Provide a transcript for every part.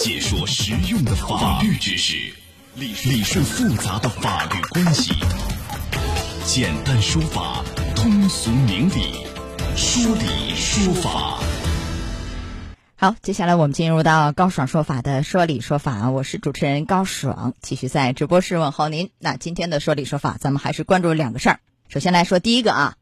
解说实用的法律知识，理理顺复杂的法律关系，简单说法，通俗明理，说理说法。好，接下来我们进入到高爽说法的说理说法，我是主持人高爽，继续在直播室问候您。那今天的说理说法，咱们还是关注两个事儿。首先来说第一个啊，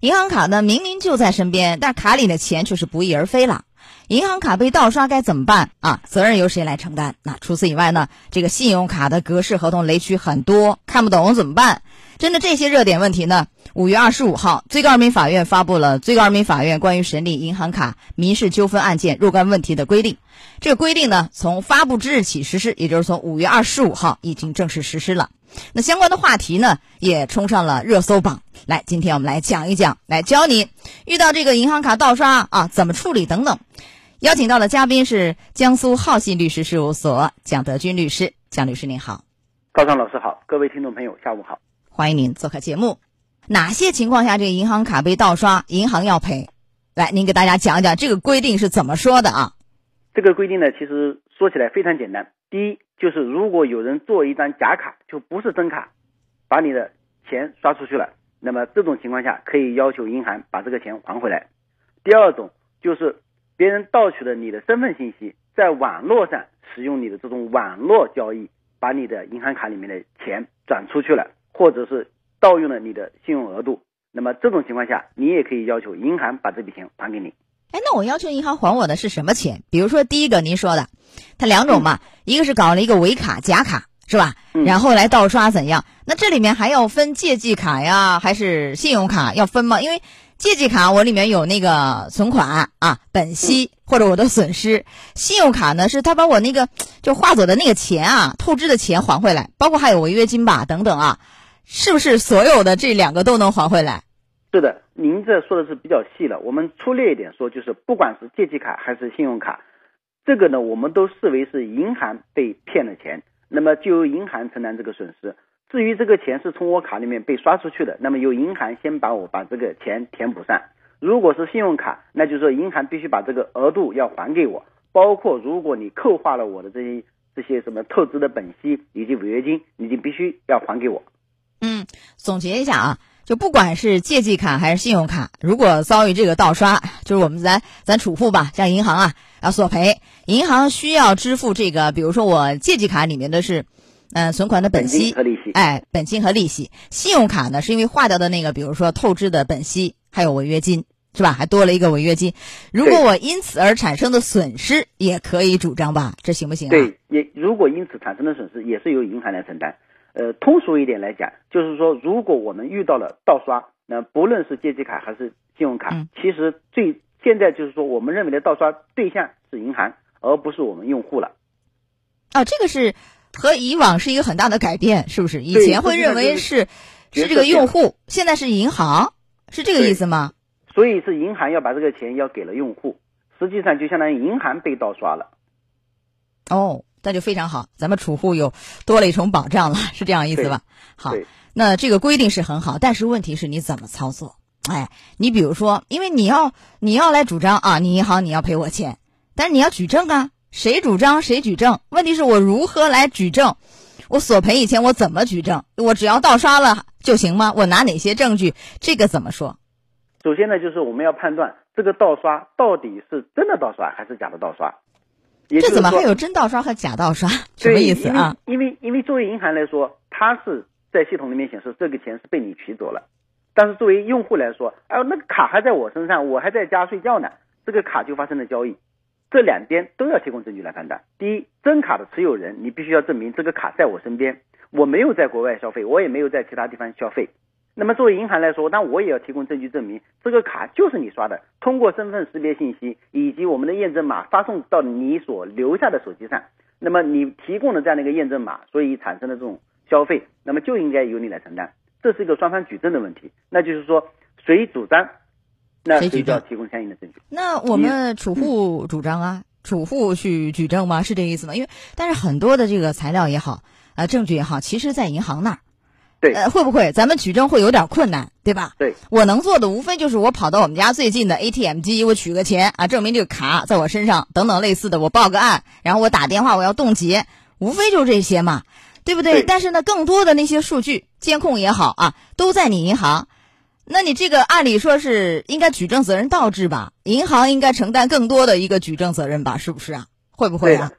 银行卡呢明明就在身边，但卡里的钱却是不翼而飞了。银行卡被盗刷该怎么办啊？责任由谁来承担？那除此以外呢？这个信用卡的格式合同雷区很多，看不懂怎么办？针对这些热点问题呢，五月二十五号，最高人民法院发布了《最高人民法院关于审理银行卡民事纠纷案件若干问题的规定》。这个规定呢，从发布之日起实施，也就是从五月二十五号已经正式实施了。那相关的话题呢，也冲上了热搜榜。来，今天我们来讲一讲，来教你遇到这个银行卡盗刷啊，怎么处理等等。邀请到的嘉宾是江苏浩信律师事务所蒋德军律师，蒋律师您好，高尚老师好，各位听众朋友下午好，欢迎您做客节目。哪些情况下这个银行卡被盗刷，银行要赔？来，您给大家讲一讲这个规定是怎么说的啊？这个规定呢，其实说起来非常简单。第一，就是如果有人做一张假卡，就不是真卡，把你的钱刷出去了，那么这种情况下可以要求银行把这个钱还回来。第二种就是。别人盗取了你的身份信息，在网络上使用你的这种网络交易，把你的银行卡里面的钱转出去了，或者是盗用了你的信用额度，那么这种情况下，你也可以要求银行把这笔钱还给你。哎，那我要求银行还我的是什么钱？比如说第一个您说的，它两种嘛，一个是搞了一个伪卡假卡，是吧？然后来盗刷怎样？那这里面还要分借记卡呀，还是信用卡要分吗？因为借记卡我里面有那个存款啊，本息或者我的损失；信用卡呢是他把我那个就划走的那个钱啊，透支的钱还回来，包括还有违约金吧等等啊，是不是所有的这两个都能还回来？是的，您这说的是比较细了。我们粗略一点说，就是不管是借记卡还是信用卡，这个呢我们都视为是银行被骗了钱，那么就由银行承担这个损失。至于这个钱是从我卡里面被刷出去的，那么由银行先把我把这个钱填补上。如果是信用卡，那就是说银行必须把这个额度要还给我，包括如果你扣划了我的这些这些什么透支的本息以及违约金，你就必须要还给我。嗯，总结一下啊，就不管是借记卡还是信用卡，如果遭遇这个盗刷，就是我们咱咱储户吧，像银行啊要索赔，银行需要支付这个，比如说我借记卡里面的是。嗯，存款的本息和利息，哎，本金和利息。信用卡呢，是因为划掉的那个，比如说透支的本息，还有违约金，是吧？还多了一个违约金。如果我因此而产生的损失，也可以主张吧？这行不行啊？对，也如果因此产生的损失，也是由银行来承担。呃，通俗一点来讲，就是说，如果我们遇到了盗刷，那不论是借记卡还是信用卡，其实最现在就是说，我们认为的盗刷对象是银行，而不是我们用户了。啊，这个是。和以往是一个很大的改变，是不是？以前会认为是是这个用户，现在是银行，是这个意思吗？所以是银行要把这个钱要给了用户，实际上就相当于银行被盗刷了。哦，那就非常好，咱们储户有多了一重保障了，是这样意思吧？好，那这个规定是很好，但是问题是你怎么操作？哎，你比如说，因为你要你要来主张啊，你银行你要赔我钱，但是你要举证啊。谁主张谁举证？问题是我如何来举证？我索赔以前我怎么举证？我只要盗刷了就行吗？我拿哪些证据？这个怎么说？首先呢，就是我们要判断这个盗刷到底是真的盗刷还是假的盗刷。这怎么还有真盗刷和假盗刷？什么意思啊？因为因为作为银行来说，它是在系统里面显示这个钱是被你取走了，但是作为用户来说，哎，那个卡还在我身上，我还在家睡觉呢，这个卡就发生了交易。这两边都要提供证据来判断。第一，真卡的持有人，你必须要证明这个卡在我身边，我没有在国外消费，我也没有在其他地方消费。那么作为银行来说，那我也要提供证据证明这个卡就是你刷的，通过身份识别信息以及我们的验证码发送到你所留下的手机上。那么你提供的这样的一个验证码，所以产生的这种消费，那么就应该由你来承担。这是一个双方举证的问题，那就是说谁主张。那谁就要提供相应的证据？那我们储户主张啊，储户去举证吗？是这个意思吗？因为但是很多的这个材料也好呃，证据也好，其实在银行那儿，对呃，会不会咱们举证会有点困难，对吧？对，我能做的无非就是我跑到我们家最近的 ATM 机，我取个钱啊，证明这个卡在我身上，等等类似的，我报个案，然后我打电话我要冻结，无非就这些嘛，对不对？对但是呢，更多的那些数据监控也好啊，都在你银行。那你这个按理说是应该举证责任倒置吧？银行应该承担更多的一个举证责任吧？是不是啊？会不会啊？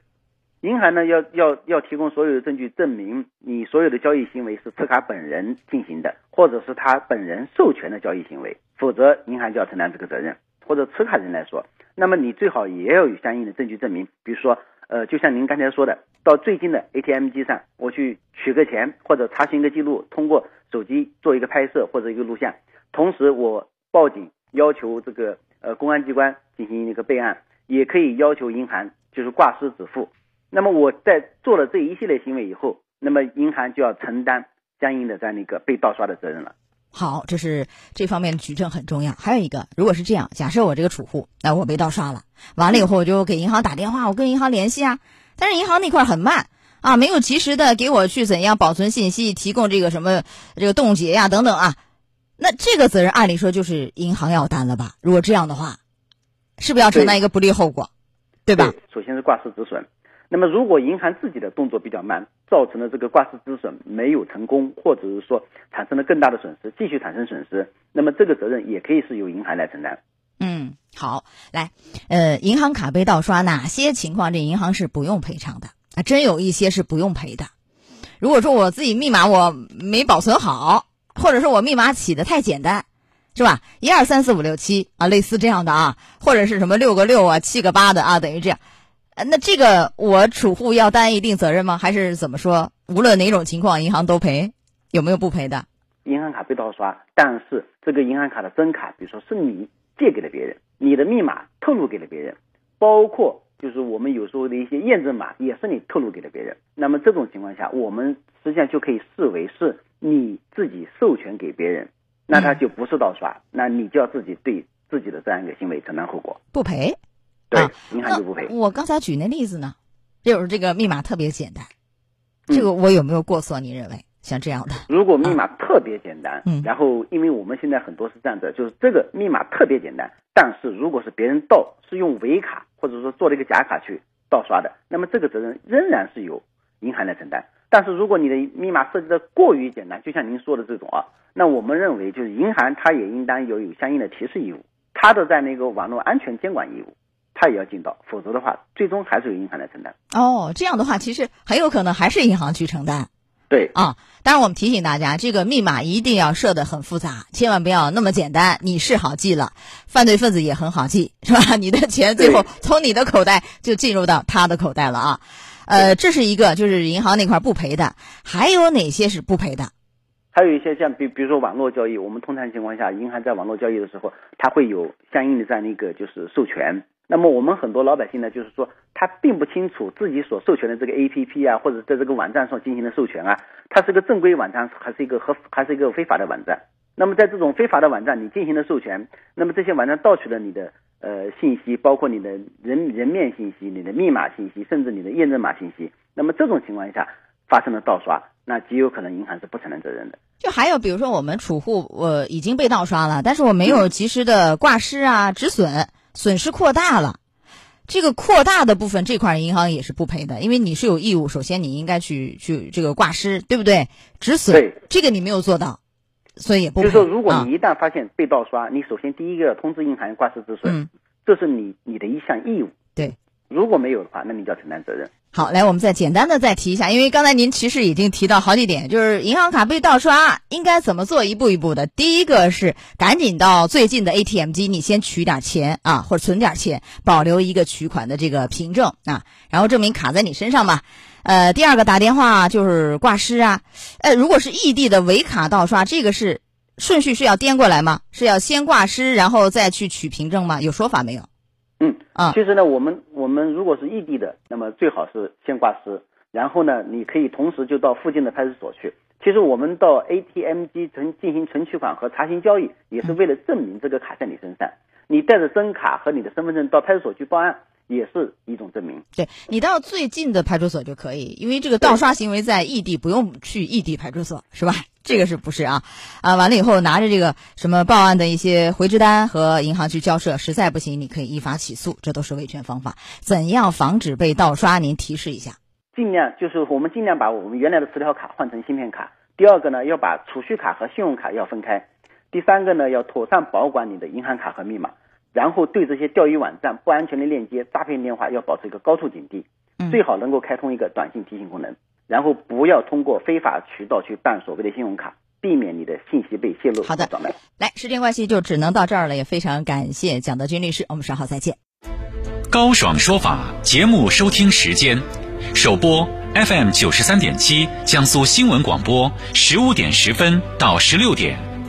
银行呢要要要提供所有的证据，证明你所有的交易行为是持卡本人进行的，或者是他本人授权的交易行为，否则银行就要承担这个责任。或者持卡人来说，那么你最好也要有相应的证据证明，比如说，呃，就像您刚才说的，到最近的 ATM 机上，我去取个钱或者查询个记录，通过手机做一个拍摄或者一个录像，同时我报警要求这个呃公安机关进行一个备案，也可以要求银行就是挂失止付。那么我在做了这一系列行为以后，那么银行就要承担相应的在那个被盗刷的责任了。好，这是这方面的举证很重要。还有一个，如果是这样，假设我这个储户，那我被盗刷了，完了以后我就给银行打电话，我跟银行联系啊，但是银行那块儿很慢啊，没有及时的给我去怎样保存信息，提供这个什么这个冻结呀等等啊，那这个责任按理说就是银行要担了吧？如果这样的话，是不是要承担一个不利后果，对吧？首先是挂失止损。那么，如果银行自己的动作比较慢，造成了这个挂失止损没有成功，或者是说产生了更大的损失，继续产生损失，那么这个责任也可以是由银行来承担。嗯，好，来，呃，银行卡被盗刷，哪些情况这银行是不用赔偿的？啊，真有一些是不用赔的。如果说我自己密码我没保存好，或者说我密码起的太简单，是吧？一二三四五六七啊，类似这样的啊，或者是什么六个六啊，七个八的啊，等于这样。那这个我储户要担一定责任吗？还是怎么说？无论哪种情况，银行都赔，有没有不赔的？银行卡被盗刷，但是这个银行卡的真卡，比如说是你借给了别人，你的密码透露给了别人，包括就是我们有时候的一些验证码也是你透露给了别人。那么这种情况下，我们实际上就可以视为是你自己授权给别人，那他就不是盗刷，那你就要自己对自己的这样一个行为承担后果。不赔。对啊，银行就不赔。我刚才举那例子呢，就是这个密码特别简单，嗯这个我有没有过错？你认为像这样的？如果密码特别简单，嗯然后因为我们现在很多是这样的，就是这个密码特别简单，但是如果是别人盗，是用伪卡或者说做了一个假卡去盗刷的，那么这个责任仍然是由银行来承担。但是如果你的密码设计的过于简单，就像您说的这种啊，那我们认为就是银行它也应当有有相应的提示义务，它的在那个网络安全监管义务，它也要尽到，否则的话，最终还是由银行来承担。哦，这样的话，其实很有可能还是银行去承担对，啊。当然，我们提醒大家，这个密码一定要设的很复杂，千万不要那么简单。你是好记了，犯罪分子也很好记，是吧？你的钱最后从你的口袋就进入到他的口袋了啊。呃，这是一个，就是银行那块不赔的，还有哪些是不赔的？还有一些像比比如说网络交易，我们通常情况下，银行在网络交易的时候，它会有相应的这样的一个就是授权。那么我们很多老百姓呢，就是说他并不清楚自己所授权的这个 APP 啊，或者在这个网站上进行的授权啊，它是个正规网站还是一个合还是一个非法的网站？那么在这种非法的网站你进行了授权，那么这些网站盗取了你的呃信息，包括你的人人面信息、你的密码信息，甚至你的验证码信息。那么这种情况下发生了盗刷，那极有可能银行是不承担责任的。就还有比如说我们储户我已经被盗刷了，但是我没有及时的挂失啊止损，损失扩大了。这个扩大的部分这块银行也是不赔的，因为你是有义务，首先你应该去去这个挂失，对不对？止损对，这个你没有做到，所以也不赔。就是说，如果啊你一旦发现被盗刷，你首先第一个通知银行挂失止损，嗯这是你你的一项义务。对，如果没有的话，那你就要承担责任。好，来，我们再简单的再提一下，因为刚才您其实已经提到好几点，就是银行卡被盗刷应该怎么做，一步一步的。第一个是赶紧到最近的 ATM 机，你先取点钱啊，或者存点钱，保留一个取款的这个凭证啊，然后证明卡在你身上嘛。呃，第二个打电话就是挂失啊，呃，如果是异地的伪卡盗刷，这个是顺序是要颠过来吗？是要先挂失，然后再去取凭证吗？有说法没有？嗯啊其实呢，我们我们如果是异地的，那么最好是先挂失，然后呢，你可以同时就到附近的派出所去。其实我们到 ATM 机存进行存取款和查询交易，也是为了证明这个卡在你身上。你带着真卡和你的身份证到派出所去报案，也是一种证明。对你到最近的派出所就可以，因为这个盗刷行为在异地不用去异地派出所，是吧？这个是不是啊？啊，完了以后拿着这个什么报案的一些回执单和银行去交涉，实在不行你可以依法起诉，这都是维权方法。怎样防止被盗刷？您提示一下。尽量就是我们尽量把我们原来的磁条卡换成芯片卡。第二个呢，要把储蓄卡和信用卡要分开。第三个呢，要妥善保管你的银行卡和密码。然后对这些钓鱼网站、不安全的链接、诈骗电话要保持一个高度警惕，最好能够开通一个短信提醒功能。然后不要通过非法渠道去办所谓的信用卡，避免你的信息被泄露。好的，来，时间关系就只能到这儿了，也非常感谢蒋德军律师，我们稍后再见。高爽说法节目收听时间，首播 FM 九十三点七，江苏新闻广播十五点十分到十六点。